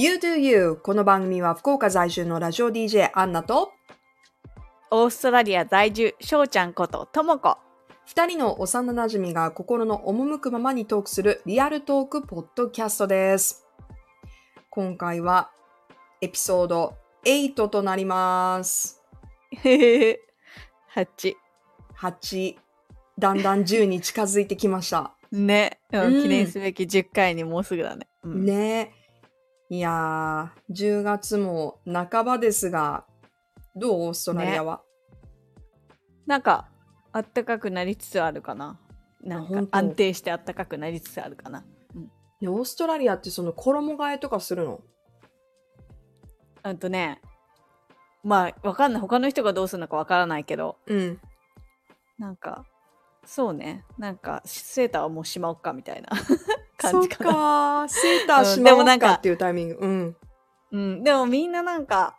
You Do You この番組は福岡在住のラジオ DJ アンナとオーストラリア在住、しょうちゃんことともこ。二人の幼馴染が心の赴くままにトークするリアルトークポッドキャストです。今回はエピソード8となります。へへへ。8。8、だんだん10に近づいてきました。ね。うん記念すべき10回にもうすぐだね。うん、ねえ。いやー、10月も半ばですが、どう？オーストラリアは、なんか、あったかくなりつつあるかな。なんかあ本当安定してあったかくなりつつあるかな。ねオーストラリアってその衣替えとかするの？うんとね、まあ、わかんない。他の人がどうするのかわからないけど、うん。なんか、そうね。なんか、セーターはもうしまおっかみたいな感じかな。かー、セーターしうんまおうでもなんかかっていうタイミング。うん。うん。でもみんななんか、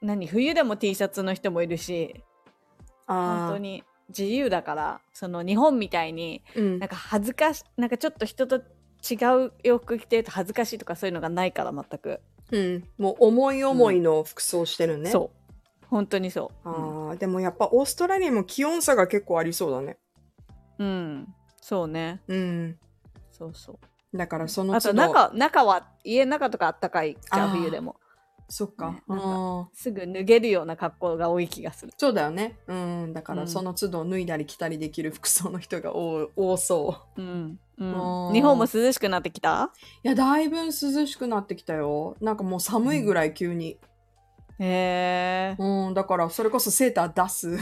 何？冬でも T シャツの人もいるし、本あ当に自由だからその日本みたいにーうんなんか恥ずかしなんかちょっと人と違う洋服着てると恥ずかしいとかそういうのがないから全く、うん。もう思い思いの服装してるね。そう本当にそうああ、でもやっぱオーストラリアも気温差が結構ありそうだね。うん、うんそうねうん。そうそうだからそのあと中中は家の中とかあったかいじゃんあー冬でもそっか。ねなんかあーすぐ脱げるような格好が多い気がするそうだよね。うん。だかうんらその都度脱いだり着たりできる服装の人が多多そう。うん、うあん、ー日本も涼しくなってきた？いや、だいぶ涼しくなってきたよ。なんかもう寒いぐらい急に。へえうん。だからそれこそセーター出す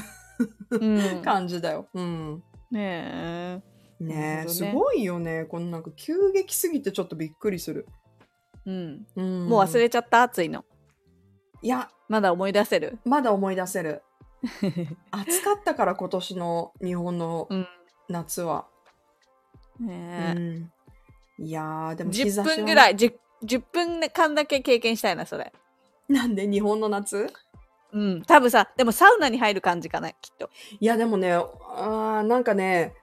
うん 感じだよ。うん。ねえねすごいよね。このなんか急激すぎてちょっとびっくりする。うん。うん、もう忘れちゃった？暑いの。いや、まだ思い出せる？まだ思い出せる。暑かったから今年の日本のうん。夏は。うねえ。ん、いやー、でも日差10しは分ぐらい 10, 10分間だけ経験したいなそれ。なんで日本の夏？うん。多分さでもサウナに入る感じかなきっと。いや、でもね、あーなんかね、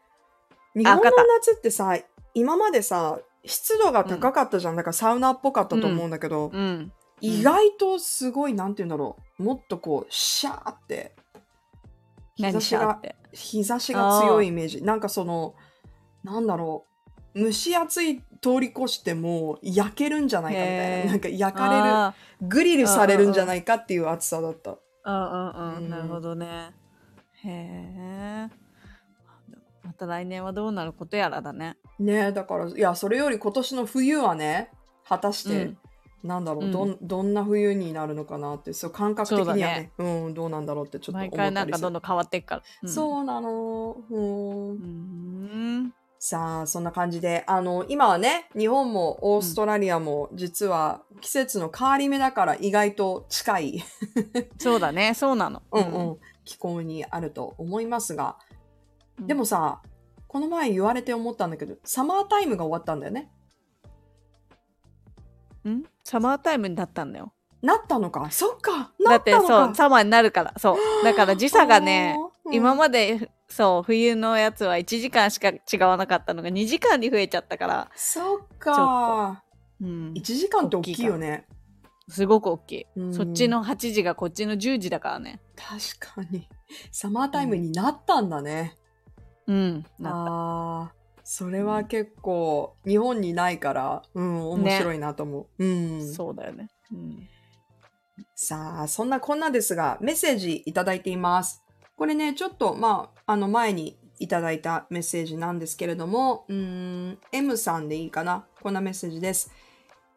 日本の夏ってさ、今までさ、湿度が高かったじゃん。だからサウナっぽかったと思うんだけど、うん意外とすごい、なんて言うんだろう。もっとこう、シャーって、日差何しが日差しが強いイメージ。なんかその、なんだろう。蒸し暑い通り越しても焼けるんじゃないかみたいな。なんか焼かれる、あグリルされるんじゃないかっていう暑さだった。ーうんうんううんんなるほどねへえまた来年はどうなることやらだね。ねえだから、いや、それより今年の冬はね、果たして、うん。なんだろう、うん。どん、どんな冬になるのかなって、そう感覚的にはね、そうだね。うん、どうなんだろうってちょっと思毎った回なんか。どんどん変わっていくから、うん、そうなの。うん。うーん。さあ、そんな感じで、あの、今はね、日本もオーストラリアも実は季節の変わり目だから意外と近い、そうだねそうなの。うんうん、気候にあると思いますが、うん。でもさ、この前言われて思ったんだけど、サマータイムが終わったんだよね。ん？サマータイムになったんだよ。なったのか？そっか。だってなったのか。そうサマーになるから。そう。だから時差がね今までそう冬のやつは1時間しか違わなかったのが2時間に増えちゃったから、そっか。うん。1時間って大きいよね。すごく大きい、うん。そっちの8時がこっちの10時だからね。確かに。サマータイムになったんだね。うんなああ、それは結構日本にないから、うん、面白いなと思う。うん。そうだよね、うん、さあ、そんなこんなですが、メッセージいただいています。これね、ちょっと、まあ、あの前にいただいたメッセージなんですけれども、うーん、M さんでいいかな？こんなメッセージです。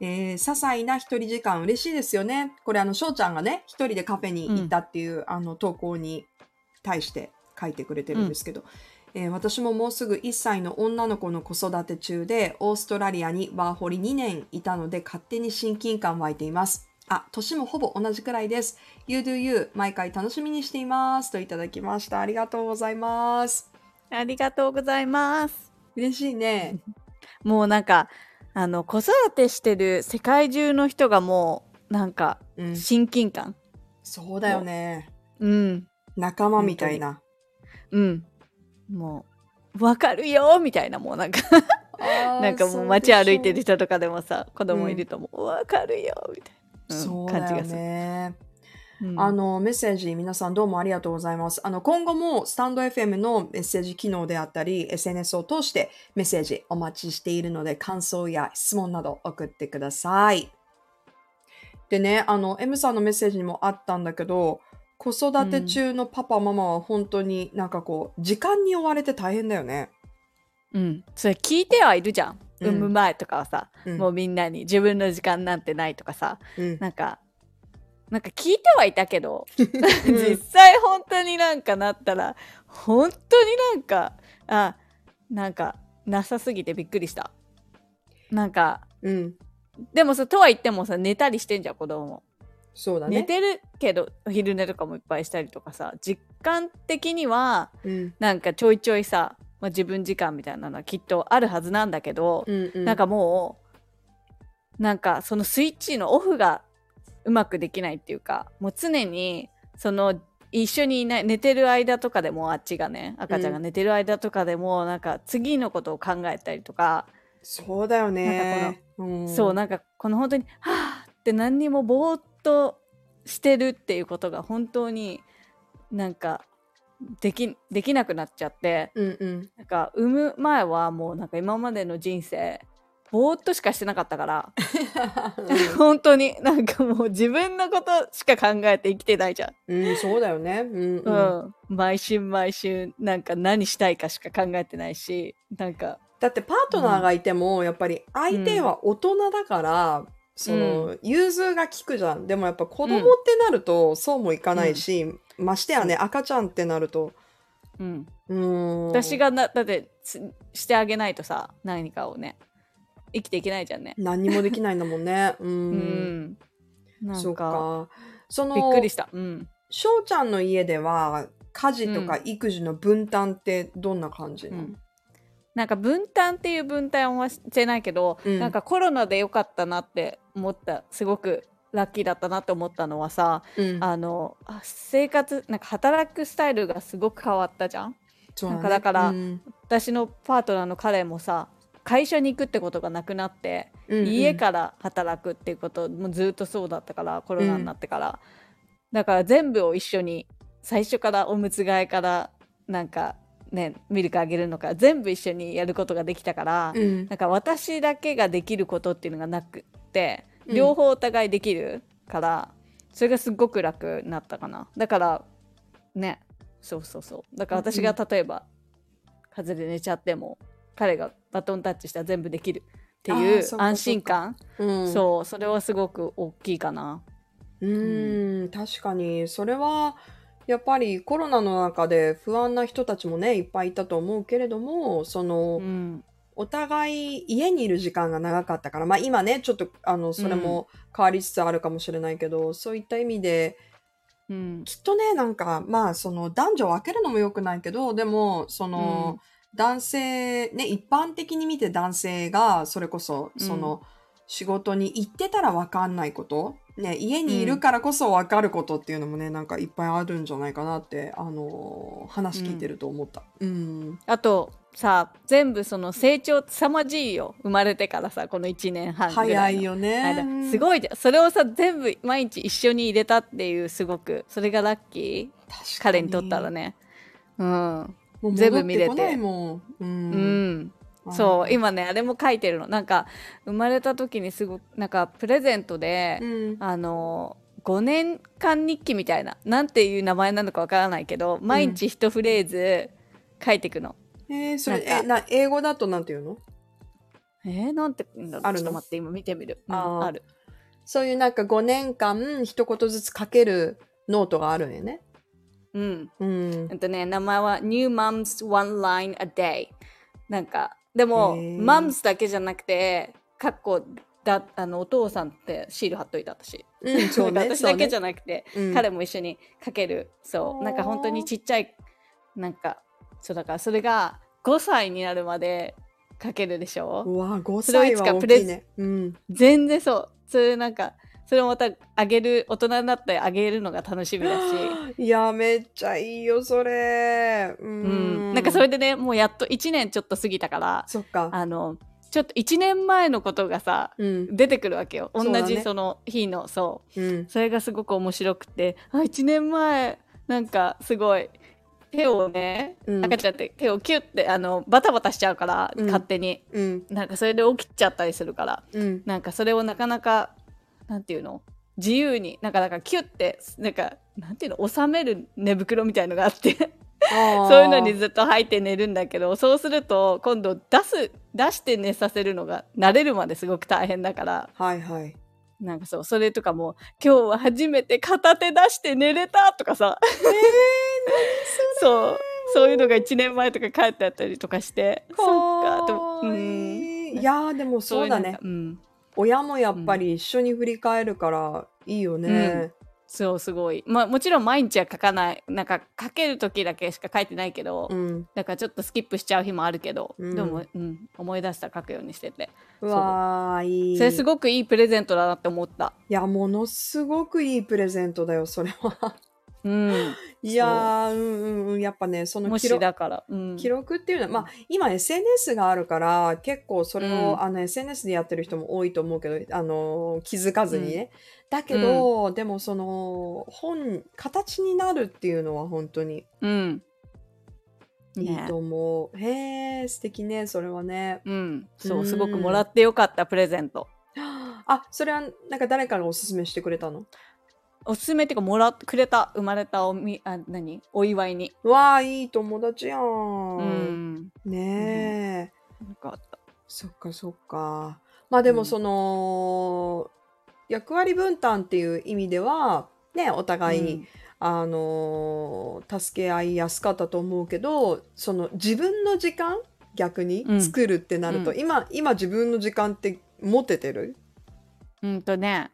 えー、些細な一人時間嬉しいですよね。これあの、翔ちゃんがね、一人でカフェに行ったっていう、あの、投稿に対して書いてくれてるんですけど、えー私ももうすぐ1歳の女の子の子育て中で、オーストラリアにワーホリ2年いたので、勝手に親近感湧いています。あ、年もほぼ同じくらいです。You do you 毎回楽しみにしています。といただきました。ありがとうございます。ありがとうございます嬉しいね。もうなんかあの子育てしてる世界中の人がもうなんかうん。親近感そうだよね。うん仲間みたいな。うんもうわかるよみたいなもうなんかなんかもう街歩いてる人とかでもさ子供いるともう、わかるよみたいな、感じがする。あの、メッセージ皆さんどうもありがとうございます。あの、今後もスタンド FM のメッセージ機能であったり、SNS を通してメッセージお待ちしているので、感想や質問など送ってください。でね、あの、M さんのメッセージにもあったんだけど、子育て中のパパ、ママは本当になんかこう、時間に追われて大変だよね。うん、それ聞いてはいるじゃん、うん。産む前とかはさ、うん。もうみんなに自分の時間なんてないとかさうん。なんかなんか聞いてはいたけど 実際本当になんかなったら本当になんかあなんかなさすぎてびっくりした。なんかうん。でもさとは言ってもさ寝たりしてんじゃん子供。もそうだね。寝てるけどお昼寝とかもいっぱいしたりとかさ実感的にはうん。なんかちょいちょいさ、まあ、自分時間みたいなのはきっとあるはずなんだけど、うんうん、なんかもうなんかそのスイッチのオフがうまくできないっていうかもう常にその一緒にいない寝てる間とかでもあっちがね赤ちゃんが寝てる間とかでも、なんか次のことを考えたりとか、そうだよね。うんそうなんかこの本当に「はあ」って何にもぼーっとしてるっていうことが本当になんかできできなくなっちゃってうんうん。なんか産む前はもうなんか今までの人生ぼーっとしかしてなかったから 本当になんかもう自分のことしか考えて生きてないじゃん。うん、そうだよね。うんううんん、毎週毎週なんか何したいかしか考えてないしなんかだってパートナーがいても、やっぱり相手は大人だから、その、融通が利くじゃん。でもやっぱ子供ってなると、そうもいかないし、ましてやね、赤ちゃんってなると、うんうーん。私がなだってすしてあげないとさ何かをね生きていけないじゃんね。何にもできないんだもんね。う。うんそっんかか。その、びっくりした。うん、翔ちゃんの家では、家事とか育児の分担ってどんな感じなの、うんなんか分担っていう分担はしてないけど、うん。なんかコロナでよかったなって思ったすごくラッキーだったなって思ったのはさ、うん。あのあ生活なんか働くスタイルがすごく変わったじゃん。そうなんかだからうん。私のパートナーの彼もさ会社に行くってことがなくなって、うんうん。家から働くっていうこともずっとそうだったからコロナになってから、だから全部を一緒に最初からおむつ替えからなんかねミルクあげるのか全部一緒にやることができたから、うん。なんか私だけができることっていうのがなくってうん。両方お互いできるから、それがすっごく楽になったかな。だからねそうそうそう。だから私が例えば、風邪で寝ちゃっても彼がバトンタッチしたら全部できるってあいうーそうか。安心感。うん。そうそれはすごく大きいかな。うーん、確かに、それは、やっぱりコロナの中で不安な人たちもね、いっぱいいたと思うけれども、その、うんお互い家にいる時間が長かったから、まあ今ね、ちょっと、あの、それも変わりつつあるかもしれないけど、そういった意味で、うん。きっとね、なんか、まあ、その、男女を分けるのも良くないけど、でも、その、男性、ね、一般的に見て男性が、それこそ、うん。その、仕事に行ってたら分かんないこと、ね、家にいるからこそ分かることっていうのもね、なんかいっぱいあるんじゃないかなって、あのー話聞いてると思った。うん。あとさ全部その成長凄まじいよ生まれてからさこの1年半早いよ間。ね。すごいじゃん。それをさ全部毎日一緒に入れたっていうすごくそれがラッキー。彼に。とったらね。うん。全部見れて。戻ってこないもん。う。うんん、そう今ねあれも書いてるの。なんか生まれた時にすごくなんかプレゼントで、うん。あの5年間日記みたいななんていう名前なのかわからないけど毎日一フレーズ書いていくの、えー、それ、え、な、英語だとなんて言うの？えー、なんて言うんだろう。あるの？ちょっと待って今見てみる、うんある。そういうなんか5年間一言ずつ書けるノートがあるんよね。うん。うん。え。っとね名前は New Moms One Line a Day なんかでもへー。Moms だけじゃなくてかっこだあのお父さんってシール貼っといた私。うん、そうね。私だけじゃゃなくて、うん。彼も一緒に書ける。そう。なんか本当にちっちゃいなんかそうだからそれが5歳になるまで書けるでしょ？うわ、5それをい歳つかプレは大きいね。うん。全然そう。それなんかそれをまたあげる大人になってあげるのが楽しみだし、い や、めっちゃいいよ、それ。う。うんん、なんかそれでねもうやっと1年ちょっと過ぎたからそっか。あのちょっと1年前のことがさうん。出てくるわけよ同じその日のそううん。それがすごく面白くてあ1年前なんかすごい手をね、うん赤ちゃんって手をキュッてあのバタバタしちゃうから、うん勝手にうん。なんかそれで起きちゃったりするからうん。なんかそれをなかなかなんていうの？自由になんかなんかキュッてなんかなんていうの？収める寝袋みたいのがあって。そそういうのにずっと入って寝るんだけどそうすると今度出す出して寝させるのが慣れるまですごく大変だから。はいはい。なんかそうそれとかも今日は初めて片手出して寝れたとかさ。そう。そういうのが1年前とか帰ってあったりとかして。そっかとうん。いやーでもそうだね。いなんか。うん親もやっぱり一緒に振り返るからいいよね。そうすごいまあもちろん毎日は書かないなんか書ける時だけしか書いてないけど、うん。だからちょっとスキップしちゃう日もあるけど、うんでも、うん、思い出したら書くようにしててうわーいい。それすごくいいプレゼントだなって思ったいや、ものすごくいいプレゼントだよ、それは。うん。いやー、うんうんうん。やっぱね、その記録だから、うん、記録っていうのは、まあ、今 SNS があるから、結構それを、うん。あの SNS でやってる人も多いと思うけど、あの、気づかずにね。だけど、でもその、本、形になるっていうのは本当にうん。いいねと思う。へえ、素敵ね、それはね。うん、そうう、ん。すごくもらってよかったプレゼント。あ、それはなんか誰かがおすすめしてくれたの？おすすめっていうか、もらってくれた、生まれたおみ、あ、何？お祝いに。わあ、いい友達やん。うん。ねえ。よかった。そっかそっか。まあでうんもその、役割分担っていう意味では、ね、お互い、うんあのー助け合いやすかったと思うけど、その自分の時間？逆に？うん作るってなると、うん今、今自分の時間って持ててる？うんとね、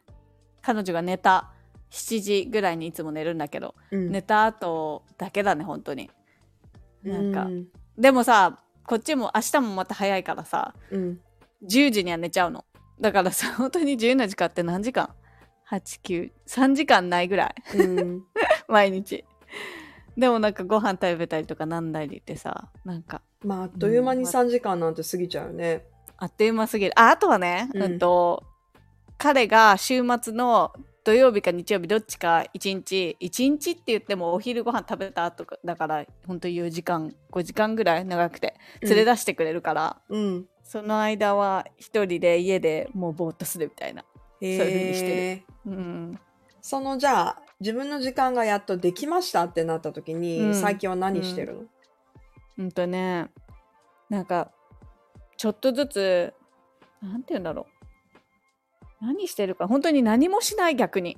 彼女が寝た7時ぐらいにいつも寝るんだけど、うん。寝た後だけだね、本当に。なんか、うん。でもさ、こっちも明日もまた早いからさ、うん。10時には寝ちゃうの。だからさ、本当に自由な時間って何時間 ?8、9、3時間ないぐらい。うん。毎日。でもなんかご飯食べたりとかなんだりってさ、なんかまあ、あっという間にうん3時間なんて過ぎちゃうよね。あっという間すぎる。あ、あとはね、うんうん、と、彼が週末の土曜日か日曜日どっちか1日、1日って言ってもお昼ご飯食べた後かだから、本当に4時間、5時間ぐらい長くて連れ出してくれるから、うん。その間は一人で家でもうぼーっとするみたいな。へそういう風にしてるえ。うん。そのじゃあ自分の時間がやっとできましたってなった時に、うん最近は何してるの、うんとね、なんか、ちょっとずつ、なんて言うんだろう。何してるか、本当に何もしない逆に。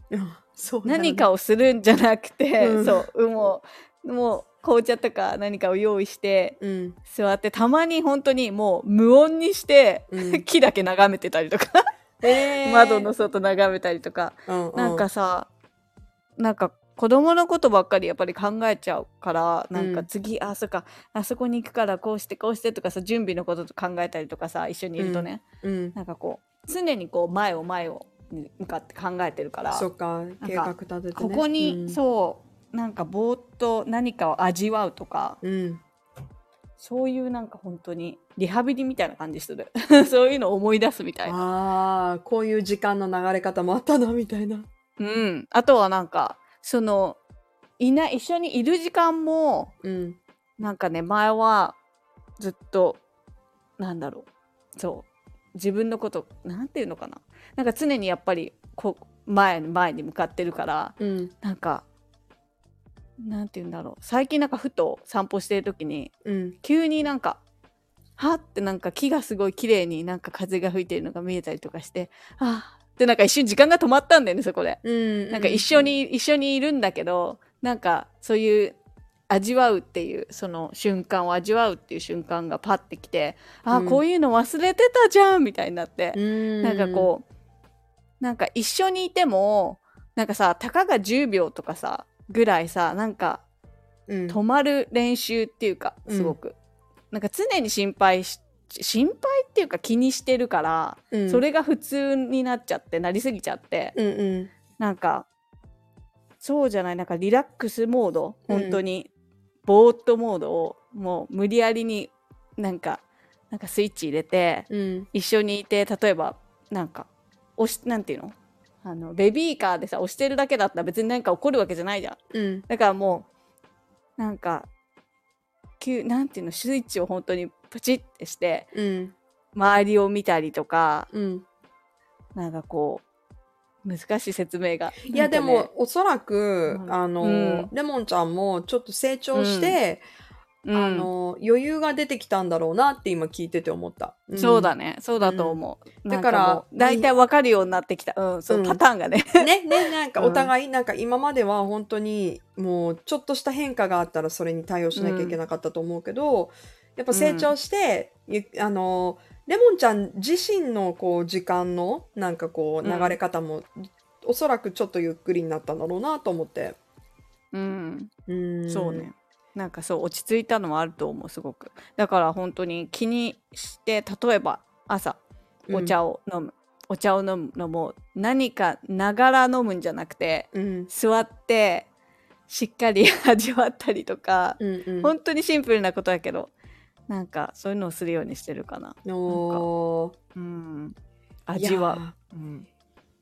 そうだよね何かをするんじゃなくて、うん。そう、もう、もう、紅茶とか何かを用意して、うん。座って、たまに本当にもう無音にして、うん。木だけ眺めてたりとか、へー。窓の外眺めたりとか、うんうん。なんかさ、なんか子供のことばっかりやっぱり考えちゃうから、なんか次、あ、そっか、あそこに行くからこうしてこうしてとかさ、準備のことと考えたりとかさ、一緒にいるとね、うん。なんかこう、常にこう前を前をに向かって考えてるから、そっか計画立てて、ね、ここに、うん、そうなんかぼーっと何かを味わうとか。うん、そういうなんか本当にリハビリみたいな感じする。そういうのを思い出すみたいな。ああこういう時間の流れ方もあったなみたいな。うん。あとはなんかそのいない一緒にいる時間もうん。なんかね前はずっとなんだろう。そう自分のことなんていうのかな。なんか常にやっぱりこう前前に向かってるからうん。なんかなんて言うんだろう。最近なんかふと散歩してる時にうん。急になんかはってなんか木がすごい綺麗になんか風が吹いてるのが見えたりとかしてあーってなんか一瞬時間が止まったんだよねそこで。うん。なんか一緒に一緒にいるんだけどなんかそういう味わうっていうその瞬間を味わうっていう瞬間がパッてきてあうん。ーこういうの忘れてたじゃんみたいになって、うん。なんかこうなんか一緒にいてもなんかさたかが10秒とかさぐらいさなんかうん。止まる練習っていうかうん。すごく、なんか常に心配し心配っていうか気にしてるから、うん。それが普通になっちゃってなりすぎちゃって、うんうん。なんかそうじゃないなんかリラックスモードうん。本当に、ボーっとモードをもう無理やりになんかなんかスイッチ入れてうん。一緒にいて例えばなんか押しなんていうの？あのベビーカーでさ押してるだけだったら別になんか怒るわけじゃないじゃんうん。だからもうなんか急なんていうのスイッチを本当にプチってしてうん。周りを見たりとかうん。なんかこう難しい説明が。いや、ね。でも、おそらく、うん。あの、うん。レモンちゃんもちょっと成長して、うん。あの、余裕が出てきたんだろうなって今聞いてて思った。ん。そうだ。ね。そうだと思う、だから大体わかるようになってきた。うん。そう、うんパターンがね。ね、ね、なんかお互い、なんか今までは本当にもうちょっとした変化があったらそれに対応しなきゃいけなかったと思うけど、やっぱ成長して、ゆあの、レモンちゃん自身のこう時間のなんかこううん流れ方も、おそらくちょっとゆっくりになったんだろうなと思って。うんうん。そうね。なんかそう落ち着いたのはあると思うすごくだから本当に気にして例えば朝うん。お茶を飲む、お茶を飲むのも何かながら飲むんじゃなくてうん。座ってしっかり 味わったりとか、うんうん。本当にシンプルなことだけどなんかそういうのをするようにしてるかな。おー。うん味わいやううん。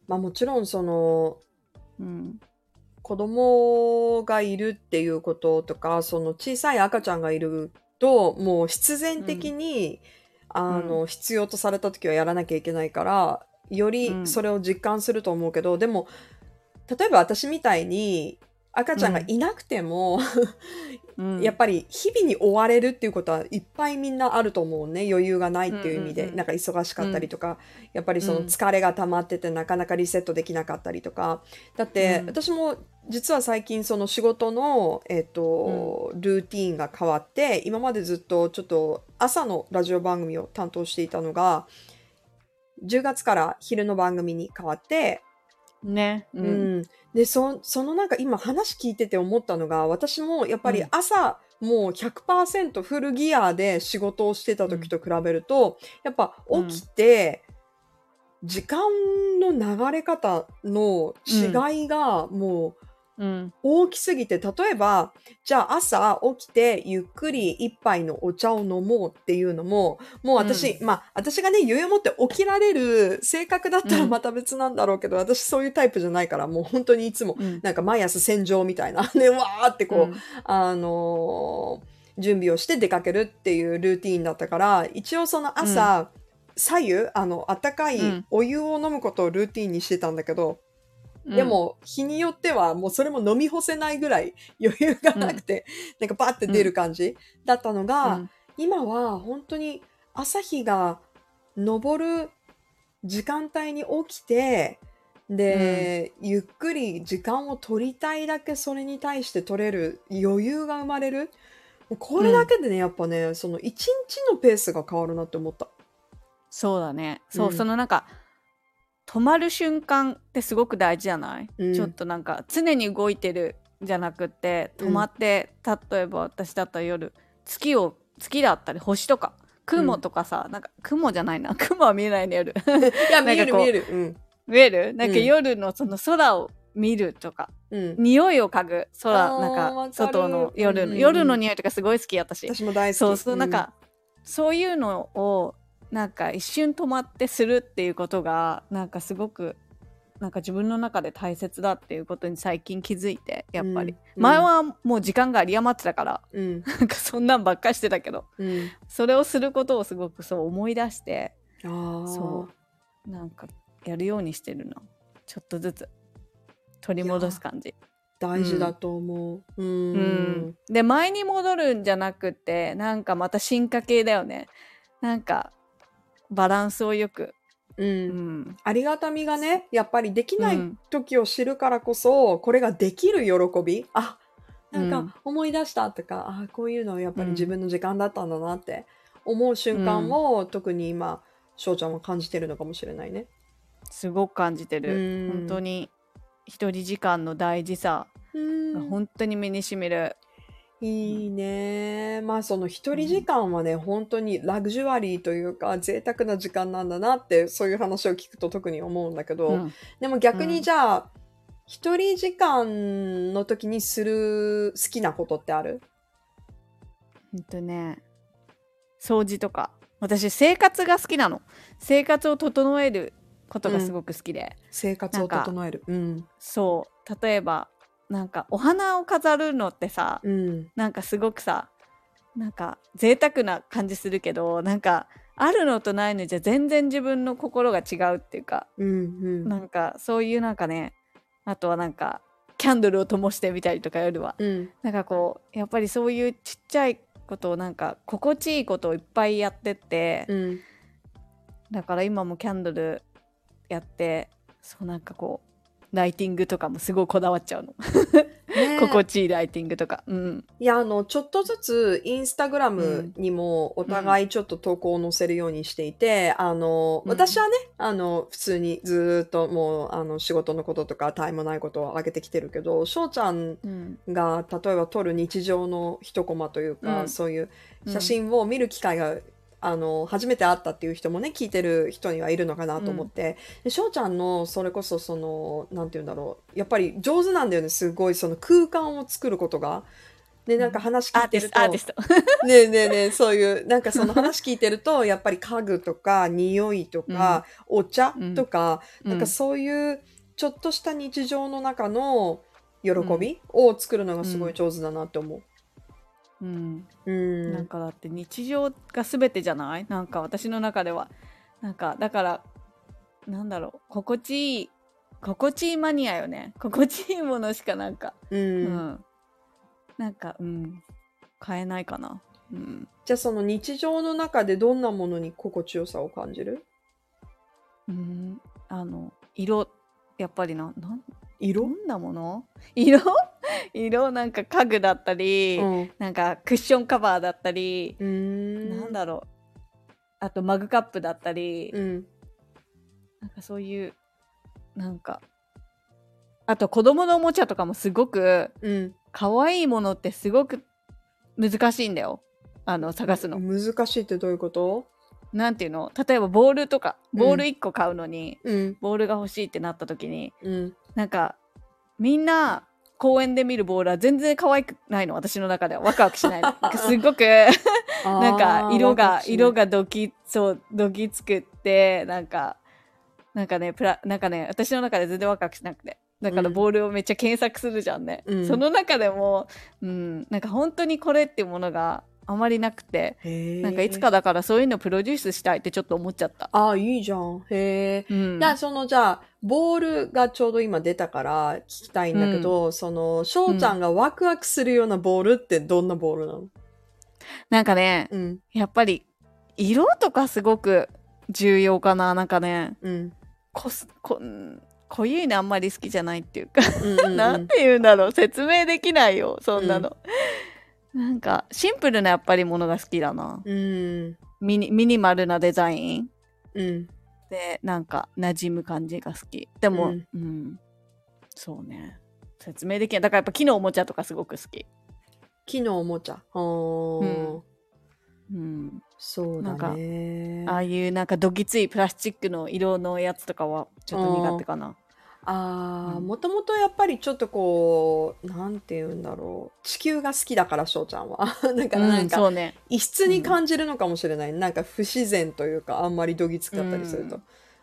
まあもちろんそのうん。子供がいるっていうこととかその小さい赤ちゃんがいるともう必然的に、あの必要とされた時はやらなきゃいけないからよりうん。それを実感すると思うけど、でも例えば私みたいに赤ちゃんがいなくても、うん。やっぱり日々に追われるっていうことはいっぱいみんなあると思うね。余裕がないっていう意味で、うんうんうんなんか忙しかったりとか、やっぱりその疲れが溜まっててなかなかリセットできなかったりとか。だって、うん。私も実は最近その仕事の、えっとルーティーンが変わって今までずっとちょっと朝のラジオ番組を担当していたのが10月から昼の番組に変わって、ね。ううんん、でそそのなんか今話聞いてて思ったのが私もやっぱりうん。朝、もう100%フルギアで仕事をしてた時と比べると、やっぱ起きて、時間の流れ方の違いがもううん。大きすぎて、例えば、じゃあ朝起きてゆっくり一杯のお茶を飲もうっていうのも、もう私、まあ私がね余裕を持って起きられる性格だったらうん。また別なんだろうけど、私そういうタイプじゃないから、もう本当にいつもうん。なんか毎朝洗浄みたいな、で、わーってこう、うん。あのー準備をして出かけるっていうルーティーンだったから、一応その朝、左右、あの、温かいうん。お湯を飲むことをルーティーンにしてたんだけど、うんでも、日によってはもうそれも飲み干せないぐらい余裕がなくて、なんかバーって出る感じだったのが、うん。今は本当に朝日が昇る時間帯に起きて、で、ゆっくり時間を取りたいだけそれに対して取れる余裕が生まれる。これだけでね、やっぱね、その一日のペースが変わるなって思った。そうだね。そう、うん。そのなんか止まる瞬間ってすごく大事じゃない、うん。ちょっとなんか常に動いてるじゃなくって止まって、例えば私だったら夜月を月だったり星とか雲とかさ、なんか雲じゃないな。雲は見えないね夜。いや、見える見える。うん。見える？なんかうん夜のその空を見るとか、うん。匂いを嗅ぐ空なんわか外の夜の、うんうんうん。夜の匂いとかすごい好き私。私も大好き。そうそうなんか、そういうのをなんか一瞬止まってするっていうことがなんかすごくなんか自分の中で大切だっていうことに最近気づいてやっぱり、うん前はもう時間が有り余ってたからうん。うん。なんかそんなんばっかりしてたけどうん。それをすることをすごくそう思い出してああ。そうなんかやるようにしてるのちょっとずつ取り戻す感じ。大事だと思う。う。うんん、で前に戻るんじゃなくてなんかまた進化系だよねなんかバランスをよく、うん。うん。ありがたみがね、やっぱりできないうん。時を知るからこそ、これができる喜び。あ、なんうん。か思い出したとか、あ、こういうのやっぱりうん。自分の時間だったんだなって思う瞬間も、特に今、翔ちゃんは感じてるのかもしれないね。すごく感じてうる、ん。本当に一人時間の大事さうん。が本当に身にしみる、いいね。まあその一人時間はね、本当にラグジュアリーというか贅沢な時間なんだなってそういう話を聞くと特に思うんだけど、うん。でも逆うん。にじゃあ、一人時間の時にする好きなことってある？ほんとね掃除とか。私生活が好きなの。生活を整えることがすごく好きで、生活を整える。うん。そう。例えばなんかお花を飾るのってさ、うん。なんかすごくさなんか贅沢な感じするけどなんかあるのとないのじゃ全然自分の心が違うっていうかうん。うん。なんかそういうなんかねあとはなんかキャンドルを灯してみたりとかよりはうん。なんかこうやっぱりそういうちっちゃいことをなんか心地いいことをいっぱいやってって、うん。だから今もキャンドルやってそうなんかこうライティングとかもすごいこだわっちゃうの、ね。心地いいライティングとか。うん。いや、あの、ちょっとずつ、インスタグラムにもお互いちょっと投稿を載せるようにしていて、あの、うん。私はね、あの、普通にずーっともう、あの、仕事のこととか、タイムないことを上げてきてるけど、翔ちゃんが、例えば撮る日常の一コマというか、うん。そういう写真を見る機会が、あの、初めて会ったっていう人もね、聞いてる人にはいるのかなと思って、で翔ちゃんの、それこそ、その、なんて言うんだろう、やっぱり上手なんだよね、すごい、その空間を作ることが。で、なんか話聞いてると、トアーティスト。ねえねえねえ、そういう、なんかその話聞いてると、やっぱり家具とか、匂いとか、お茶とか、うん。なんかそういう、ちょっとした日常の中の喜びを作るのがすごい上手だなって思う。うん。うん。なんかだって日常が全てじゃない？なんか私の中では。なんかだからなんだろう心地いい心地いいマニアよね。心地いいものしかなんか。う。うん。ん、なんかうん。買えないかな。うん。じゃあその日常の中でどんなものに心地よさを感じる？うん。あの色。やっぱりななんど色んなもの？色？色なんか家具だったり、うん。なんかクッションカバーだったり、ん。なんだろうあとマグカップだったり、うん。なんかそういうなんかあと子供のおもちゃとかもすごくうん。可愛いものってすごく難しいんだよあの探すの。難しいってどういうこと？なんていうの？例えばボールとかボール1個買うのに、うん。ボールが欲しいってなった時にうん。なんかみんな公園で見るボールは全然可愛くないの。私の中では。ワクワクしない。の なんかすごくなんか色が色が。がドキそうドキつくってなんかなんかねプラなんかね私の中で全然ワクワクしなくて。だからうん。ボールをめっちゃ検索するじゃんね、うん。その中でもうんなんか本当にこれっていうものがあまりなくてなんかいつかだからそういうのプロデュースしたいってちょっと思っちゃった。ああ、いいじゃん。へえ。うんじゃあ、その、じゃあ、ボールがちょうど今出たから聞きたいんだけど、その、翔ちゃんがワクワクするようなボールってどんなボールなの？なんかねうん。やっぱり色とかすごく重要かななんかねうん。こすこうん濃ゆいのあんまり好きじゃないっていうかうんうんうん なんて言うんだろう説明できないよそんなの、なんかシンプルなやっぱりものが好きだな。うん。ミニミニマルなデザイン。うん。でなんか馴染む感じが好き。でもううん。ん、そうね。説明できない。だからやっぱ木のおもちゃとかすごく好き。木のおもちゃ。うん。そうだね。ああいうなんかどぎついプラスチックの色のやつとかはちょっと苦手かなああ、うんもともとやっぱりちょっとこう、なんて言うんだろう。地球が好きだから、翔ちゃんは。だからなんうんか、そうね異質に感じるのかもしれない。なんか不自然というか、あんまりどぎつかったりすると。うん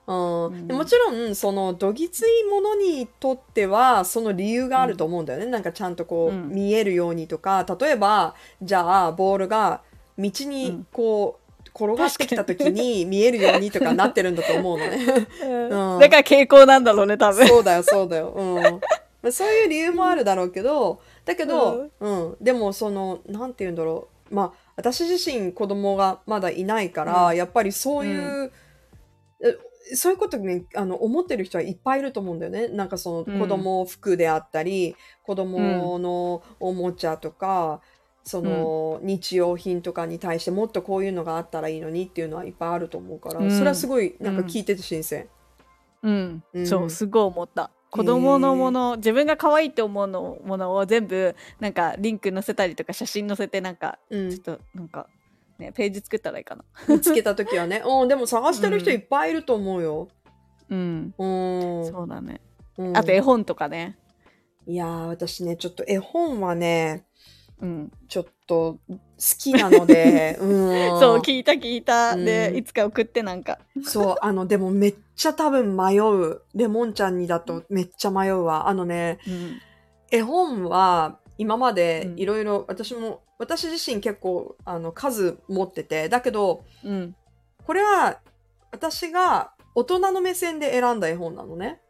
もちろん、そのどぎついものにとっては、その理由があると思うんだよね。なんかちゃんとこう、うん見えるようにとか、例えば、じゃあ、ボールが道うにんこう、転がってきた時に見えるようにとかなってるんだと思うのね。うんだから傾向なんだろうね多分そうだよ、そうだよ。うん。まあそういう理由もあるだろうけど、だけど、うん、でもその、なんて言うんだろう。まあ、私自身子供がまだいないから、うやっぱりそういう、えそういうことね、あの、思ってる人はいっぱいいると思うんだよね。なんかそのうん子供服であったり、子供のおもちゃとか、その日用品とかに対してもっとこういうのがあったらいいのにっていうのはいっぱいあると思うから、うん。それはすごいなんか聞いてて新鮮。うん、うん。そうすごい思った。子供のもの自分が可愛いって思うのものを全部なんかリンク載せたりとか写真載せてなんかうん。ちょっとなんかねページ作ったらいいかな。見つけた時はね。うん、でも探してる人いっぱいいると思うよ。うん。うん。そうだね。うん。あと絵本とかね。いやー、私ね、ちょっと絵本はね、うん、ちょっと好きなので、うん。そう聞いた聞いた、うん。でいつか送ってなんか。そう、あの、でもめっちゃ多分迷う。レモンちゃんにだとめっちゃ迷うわ。あのね、うん。絵本は今までうん。いろいろ私も、私自身結構あの数持ってて、だけど、うん。これは私が大人の目線で選んだ絵本なのね。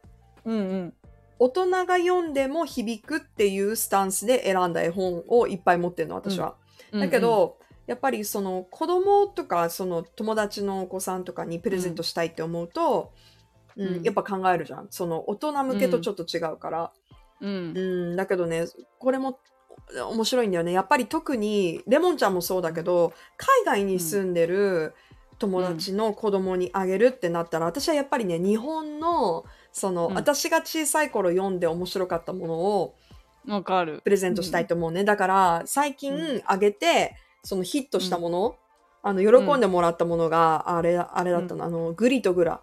うんうん大人が読んでも響くっていうスタンスで選んだ絵本をいっぱい持ってるの、私は。うんだけど、やっぱりその子供とかその友達のお子さんとかにプレゼントしたいって思うと、うんうんやっぱ考えるじゃん。その大人向けとちょっと違うから。うんうん、だけどね、これも面白いんだよね。やっぱり特に、レモンちゃんもそうだけど、海外に住んでる友達の子供にあげるってなったら、私はやっぱりね、日本の、その、うん。私が小さい頃読んで面白かったものをわかる。プレゼントしたいと思うね。だから、最近うん。あげて、そのヒットしたもの、あの、喜んでもらったものが、あれ、あれだったの、あの、グリとグラ。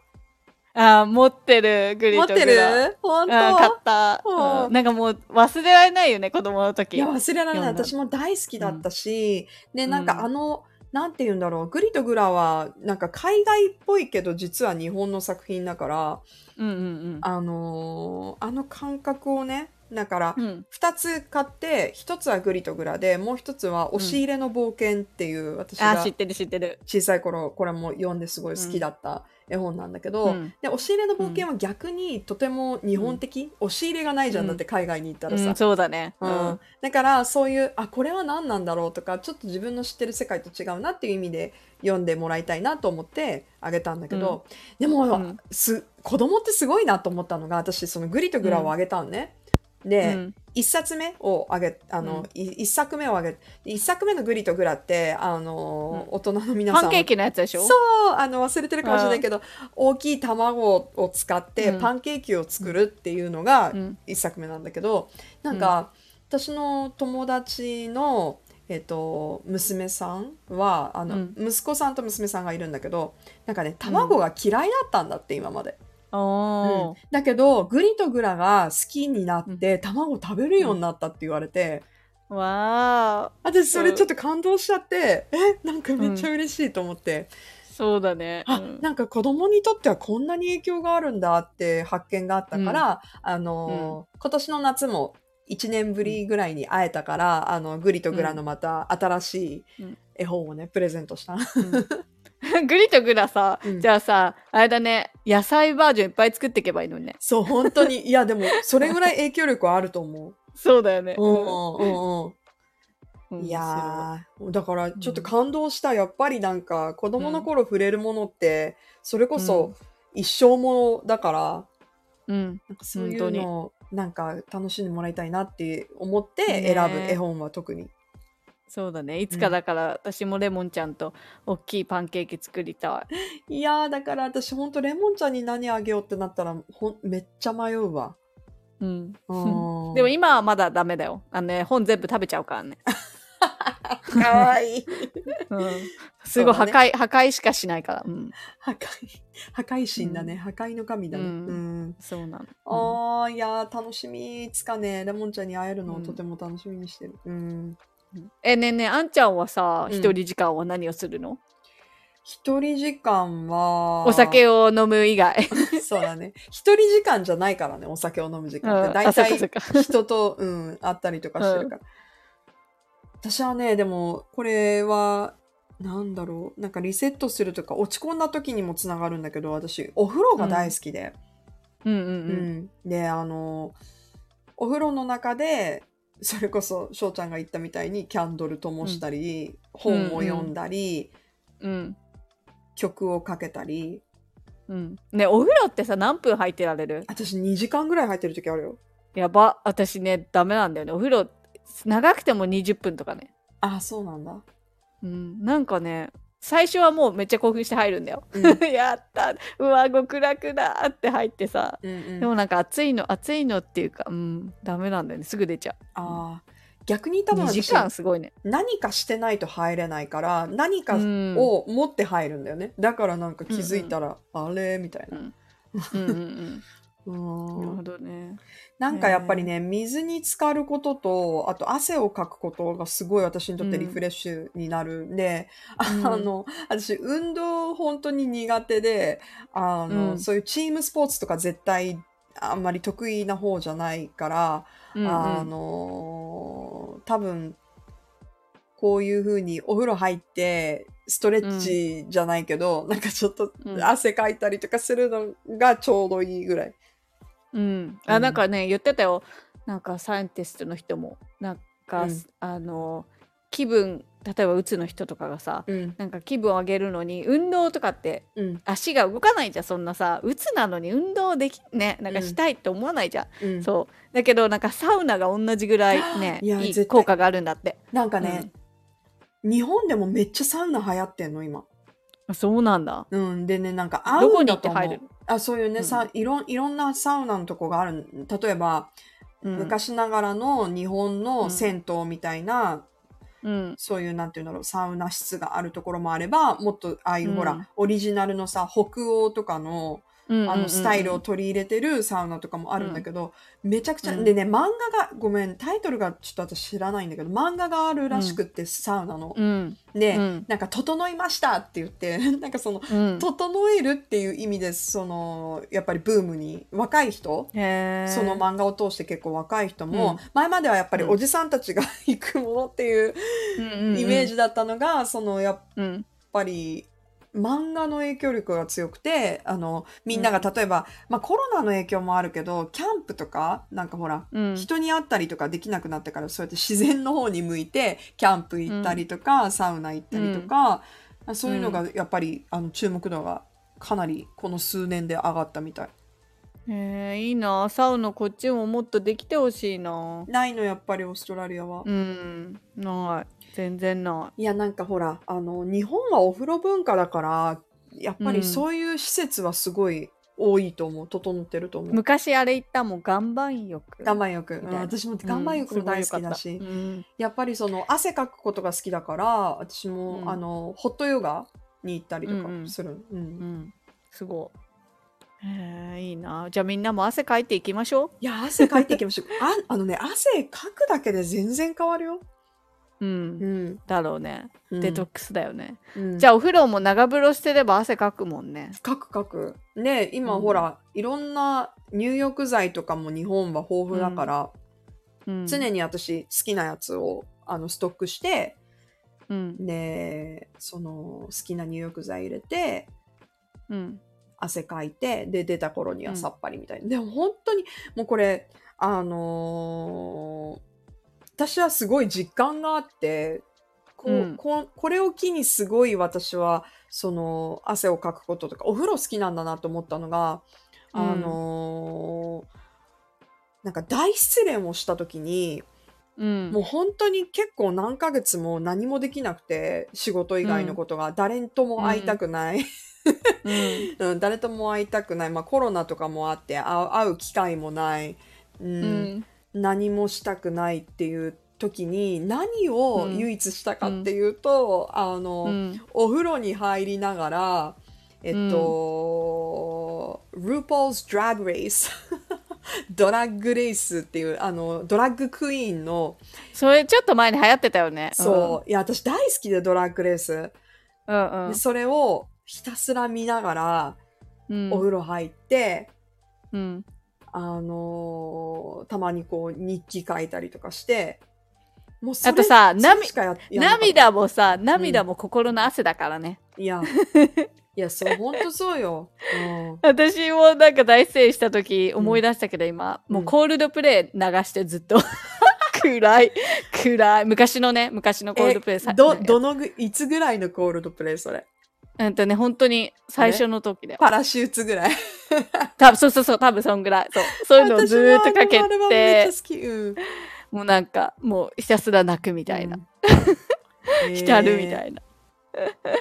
あー持ってる。グリ持ってとグラる？本あー買当った、うん。うん。なんかもう忘れられないよね子供の時。いや、忘れられない。私も大好きだったし、で、うん。なんかあの、なんて言うんだろう、グリとグラは、なんか海外っぽいけど、実は日本の作品だから、うんうんあのーあの感覚をね、だからう、ん。うん二つ買って、一つはグリとグラで、もう一つは押し入れの冒険っていう、私があー知ってる知ってる。小さい頃、これも読んですごい好きだった絵本なんだけど、うん。で、押し入れの冒険は逆にとても日本的、押し入れがないじゃん、うんだって海外に行ったらさ。うん、そうだね。ううん。ん、だからそういうあこれは何なんだろうとかちょっと自分の知ってる世界と違うなっていう意味で読んでもらいたいなと思ってあげたんだけど、でも、うん。す子供ってすごいなと思ったのが私そのグリとグラをあげたのね。で、うん。一冊目をあげあの、い一作目をあげ一作目のグリとグラってあの、大人の皆さんパンケーキのやつでしょ？そうあの忘れてるかもしれないけど、大きい卵を使ってうん。パンケーキを作るっていうのがうん。一作目なんだけど、なんか、私の友達の、えっと、娘さんはあの、うん。息子さんと娘さんがいるんだけどなんかね卵が嫌いだったんだって今まで、うん。だけどグリとグラが好きになって、卵食べるようになったって言われて、わあ私それちょっと感動しちゃって、えなんかめっちゃ嬉しいと思って。そうだね。あうん。なんか子供にとってはこんなに影響があるんだって発見があったから、あのー今年の夏も1年ぶりぐらいに会えたから、あのグリとグラのまた新しいうん。絵本をねプレゼントした。う んグリとグラさ、うん。じゃあさあれだね野菜バージョンいっぱい作っていけばいいのにね。そう本当に。いやでもそれぐらい影響力はあると思う。そうだよね。うんうんうん。いやーだからちょっと感動した、やっぱりなんか子供の頃触れるものってそれこそ一生ものだから。うん。なんかそういうのをなんか楽しんでもらいたいなって思ってね選ぶ。絵本は特に。そうだね。いつかだから、私もレモンちゃんと大きいパンケーキ作りたい。いやーだから私ほんとレモンちゃんに何あげようってなったらほんめっちゃ迷うわ。うん。うん。でも今はまだダメだよ。あのね本全部食べちゃうからね、かわいい。うん、すごい破そう壊、破壊しかしないから。うん。破壊破壊神だね、うん。破壊の神だね。ううん。んそうなの、あーいやー楽しみいつかねレモンちゃんに会えるのをうん。とても楽しみにしてる。うんうんえねえねえあんちゃんはさうん。一人時間は何をするの、一人時間は。お酒を飲む以外。そうだね。一人時間じゃないからねお酒を飲む時間って。大そっか体そっか。人と、うん、会ったりとかしてるから。私はね、でも、これは、なんだろう、なんかリセットするとか、落ち込んだ時にもつながるんだけど、私、お風呂が大好きで。うん。うんううん。ん。で、あの、お風呂の中で、それこそ、翔ちゃんが言ったみたいに、キャンドル灯したり、本を読んだり、うん。曲をかけたり、うん。ねえお風呂ってさ何分入ってられる？私2時間ぐらい入ってる時あるよ。やば。私ねダメなんだよね。お風呂長くても20分とかね。あ、そうなんだ。うん。なんかね最初はもうめっちゃ興奮して入るんだよ、うん。やった。うわ極楽だって入ってさ。うんうん。でもなんか暑いの暑いのっていうかうん。ダメなんだよね。すぐ出ちゃああ。逆に多う2分私時間すごいね。何かしてないと入れないから何かうん。を持って入るんだよね、だからなんか気づいたら、あれ？みたいな、うんうんうんうん。なるほどね。なんかやっぱりね、水に浸かることと、あと汗をかくことがすごい私にとってリフレッシュになるんで、うん。あの、私運動本当に苦手で、あの、うん。そういうチームスポーツとか絶対あんまり得意な方じゃないから、うんうん。あの、多分、こういう風にお風呂入って、ストレッチじゃないけど、なんかちょっとうん。汗かいたりとかするのがちょうどいいぐらい。うん、あうん。なんかね言ってたよ。なんかサイエンティストの人も。なんか、うん。あの気分例えばうつの人とかがさうん。なんか気分を上げるのに運動とかってうん。足が動かないじゃんそんなさ。うつなのに運動できねなんかしたいって思わないじゃん、うん。そう。だけどなんかサウナが同じぐらいねいやい効果があるんだって。なんかね、日本でもめっちゃサウナ流行ってんの、今。あそうなんだ。うん。でね、なんか合どこにうんだと思う。行って入る？あ、そういうね、うん。さいろん、いろんなサウナのとこがある。例えば、うん。昔ながらの日本の銭湯みたいな、うん。そういう、なんていうんだろう、サウナ室があるところもあれば、もっと、ああいう、うん。ほら、オリジナルのさ、北欧とかの、うんあの、スタイルを取り入れてるサウナとかもあるんだけど、めちゃくちゃ、うん。でね、漫画が、ごめん、タイトルがちょっと私知らないんだけど、漫画があるらしくって、サウナの。うん。で、うん。なんか、整いましたって言って、なんかその、うん。整えるっていう意味で、その、やっぱりブームに、若い人、その漫画を通して結構若い人も、うん。前まではやっぱりうん。おじさんたちが行くものっていううんうんうん。イメージだったのが、そのやっうん。ぱり漫画の影響力が強くて、あの、みんなが例えば、まあコロナの影響もあるけど、キャンプとか、なんかほら、うん。人に会ったりとかできなくなったから、そうやって自然の方に向いて、キャンプ行ったりとか、サウナ行ったりとか、そういうのがやっぱり、あの注目度がかなりこの数年で上がったみたい。へえいいな。サウナこっちももっとできてほしいな。ないの、やっぱりオーストラリアは。うん。ない全然ない。や、なんかほら、あの、日本はお風呂文化だから、やっぱうん。りそういう施設はすごい多いと思う。整ってると思う。昔あれ行ったもん岩盤浴。岩盤浴。うん私も岩盤浴も大好きだし、うん。やっぱりその汗かくことが好きだから、私も、うん。あの、ホットヨガに行ったりとかする。うん。うん、うん、すごい。へえいいな。じゃあみんなも汗かいていきましょいや、汗かいていきましょう。ああのね、汗かくだけで全然変わるよ。ううん。うん。だろうね。うん。デトックスだよね、うん。じゃあお風呂も長風呂してれば汗かくもんね。かくかく。ね今うん。ほら、いろんな入浴剤とかも日本は豊富だから、うん。常に私好きなやつをあのストックして、うん。で、その好きな入浴剤入れて、うん。汗かいて、で、出た頃にうん。はさっぱりみたいな。でも本当に、もうこれ、あのー私はすごい実感があって、こううん。ここれを機にすごい私は、その、汗をかくこととか、お風呂好きなんだなと思ったのが、あのーなんか大失恋をした時に、うん。もう本当に結構何ヶ月も何もできなくて、仕事以外のことが、誰とも会いたくない。うん。うん、誰とも会いたくない。まあコロナとかもあって会う機会もない。うん。うん何もしたくないっていう時に何をうん。唯一したかっていうと、あの、うん。お風呂に入りながら、えっと、RuPaul's Drag Race ドラッグレースっていうあのドラッグクイーンの、それちょっと前に流行ってたよね。そう。いや私大好きでドラッグレース、うんうん。でそれをひたすら見ながらうん。お風呂入って、うんあのーたまにこう日記書いたりとかして、もうあとさ涙もさ涙も心の汗だからね、いや、いや、そう、ほんとそうよ。うん。私もなんか大生した時思い出したけど今、もうコールドプレイ流してずっと。暗い。暗い。昔のね昔のコールドプレイさえど、どのぐ、いつぐらいのコールドプレイそれ？うんとね本当に最初の時だよパラシューツぐらい。多分そうそうそう多分そんぐらい。そうそういうのをずーっとかけて。もうなんかもうひたすら泣くみたいな、うん。浸るみい。たいな、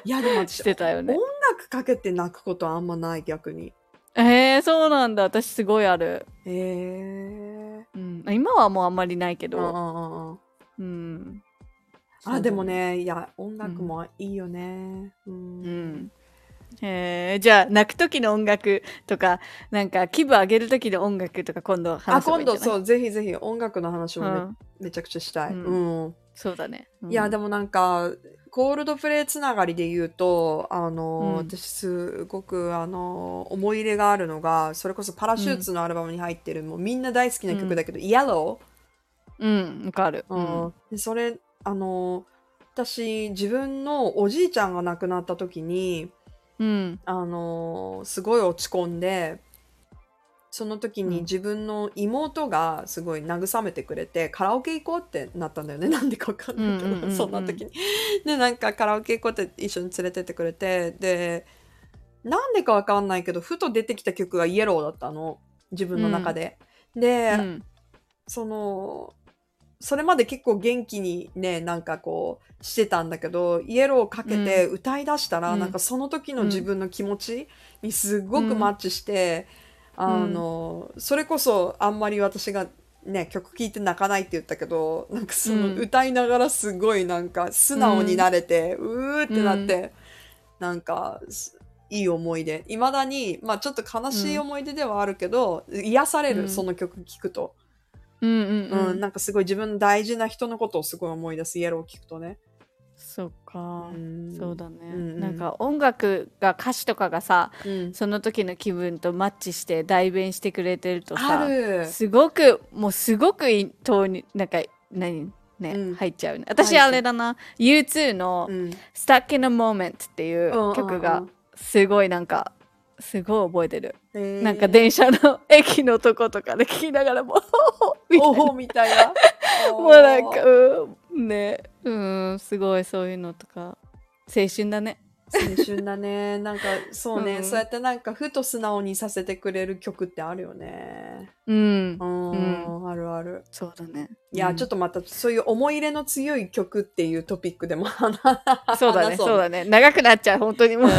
いや、でも私、してたよね。音楽かけて泣くことあんまない、逆に。えー、そうなんだ。私すごいある、へえうん、今はもうあんまりないけど。うんあ、でもね、いや、音楽もいいよね。う。うん。ん。へえじゃあ泣く時の音楽とかなんか気分上げる時の音楽とか今度あ、話せばいいんじゃない？今度そう、ぜひぜひ音楽の話もめ,、うん。めちゃくちゃしたい。うん。うん。そうだね、うん。いや、でもなんか、コールドプレイつながりで言うと、あの、うん。私すごく、あの、思い入れがあるのが、それこそパラシューツのアルバムに入ってる、もうみんな大好きな曲だけど、イエロうんわかる、ー、うん。でそれ、あの、私、自分のおじいちゃんが亡くなった時に、うん。あのすごい落ち込んでその時にうん。自分の妹がすごい慰めてくれて、カラオケ行こうってなったんだよね。なんでかわかんないけど、うんうんうんうん。そんな時に。でなんかカラオケ行こうって一緒に連れてってくれてでなんでかわかんないけどふと出てきた曲がイエローだったの。自分の中で。で、うん。そのそれまで結構元気にねなんかこうしてたんだけどイエローをかけて歌い出したら、うん。なんかその時の自分の気持ちにすごくマッチして、あのそれこそあんまり私がね曲聴いて泣かないって言ったけどなんかそのうん。歌いながらすごいなんか素直になれて、うーってなって、なんかすいい思い出。いまだに、まあ、ちょっと悲しい思い出ではあるけど、癒される、うん。その曲聴くと。うんうんう、うんんなんかすごい自分の大事な人のことをすごい思い出すイエローを聞くとね。そっか、うん。そうだね、うんうん。なんか音楽が歌詞とかがさうん、その時の気分とマッチして代弁してくれてるとあさる。すごくもうすごくいとになんか何？ね、うん。入っちゃうね。私あれだな。U2 のうん「Stuck in a Moment」っていう曲がすごいなんかすごい覚えてる、えー。なんか電車の駅のとことかで聞きながらもおお みたいな。もうなんかうん。ね。うんすごいそういうのとか。青春だね。青春だね。なんかそうね、うん。そうやってなんかふと素直にさせてくれる曲ってあるよね。うん。うん、あるある。そうだね。いや、うん。ちょっとまたそういう思い入れの強い曲っていうトピックでも話そうだね話そうだね。長くなっちゃう本当にもう、うん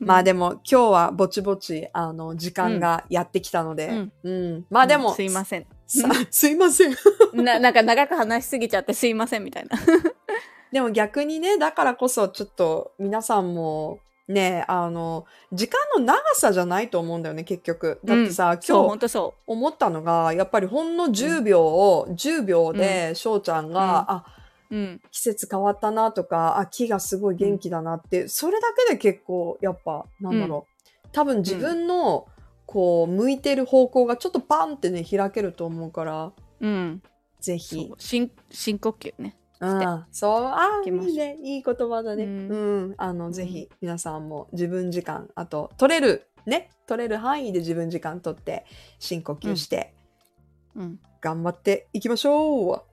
まあでも今日はぼちぼちあの時間がやってきたので、うん。うん。まあでも、すいません。さすいません。ななんか長く話しすぎちゃってすいませんみたいな。でも逆にね、だからこそちょっと皆さんもね、あの、時間の長さじゃないと思うんだよね、結局。だってさ、そう今日本当そ思ったのが、やっぱりほんの10秒を、10秒で翔ちゃんが、あ、ううん。季節変わったなとか、あ、木がすごい元気だなって、それだけで結構、やっぱ、なんだろう。多分自分の、こう、向いてる方向がちょっとパンってね、開けると思うから、うん。ぜひ。深深呼吸ね。うん、そう、あいいね、いい言葉だね。う、うん。んあの、ぜひ皆さんも自分時間、あと、取れる、ね、取れる範囲で自分時間取って、深呼吸して、うん。頑張っていきましょう。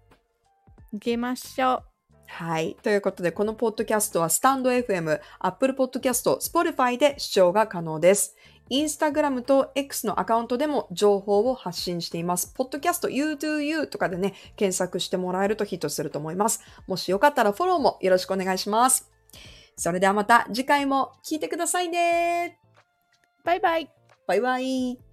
行きましょうはい。ということで、このポッドキャストは、スタンド FM、Apple Podcast、Spotify で視聴が可能です。インスタグラムと X のアカウントでも情報を発信しています。ポッドキャスト YouToYou とかでね、検索してもらえるとヒットすると思います。もしよかったらフォローもよろしくお願いします。それではまた次回も聞いてくださいね。バイバイバイバイ。